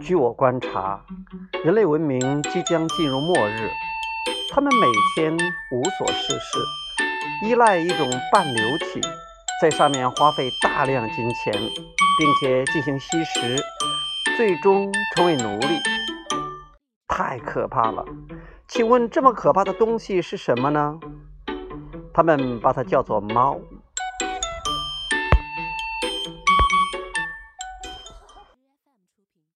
据我观察人类文明即将进入末日他们每天无所事事依赖一种半流体在上面花费大量金钱并且进行吸食最终成为奴隶。太可怕了！请问这么可怕的东西是什么呢？他们把它叫做猫。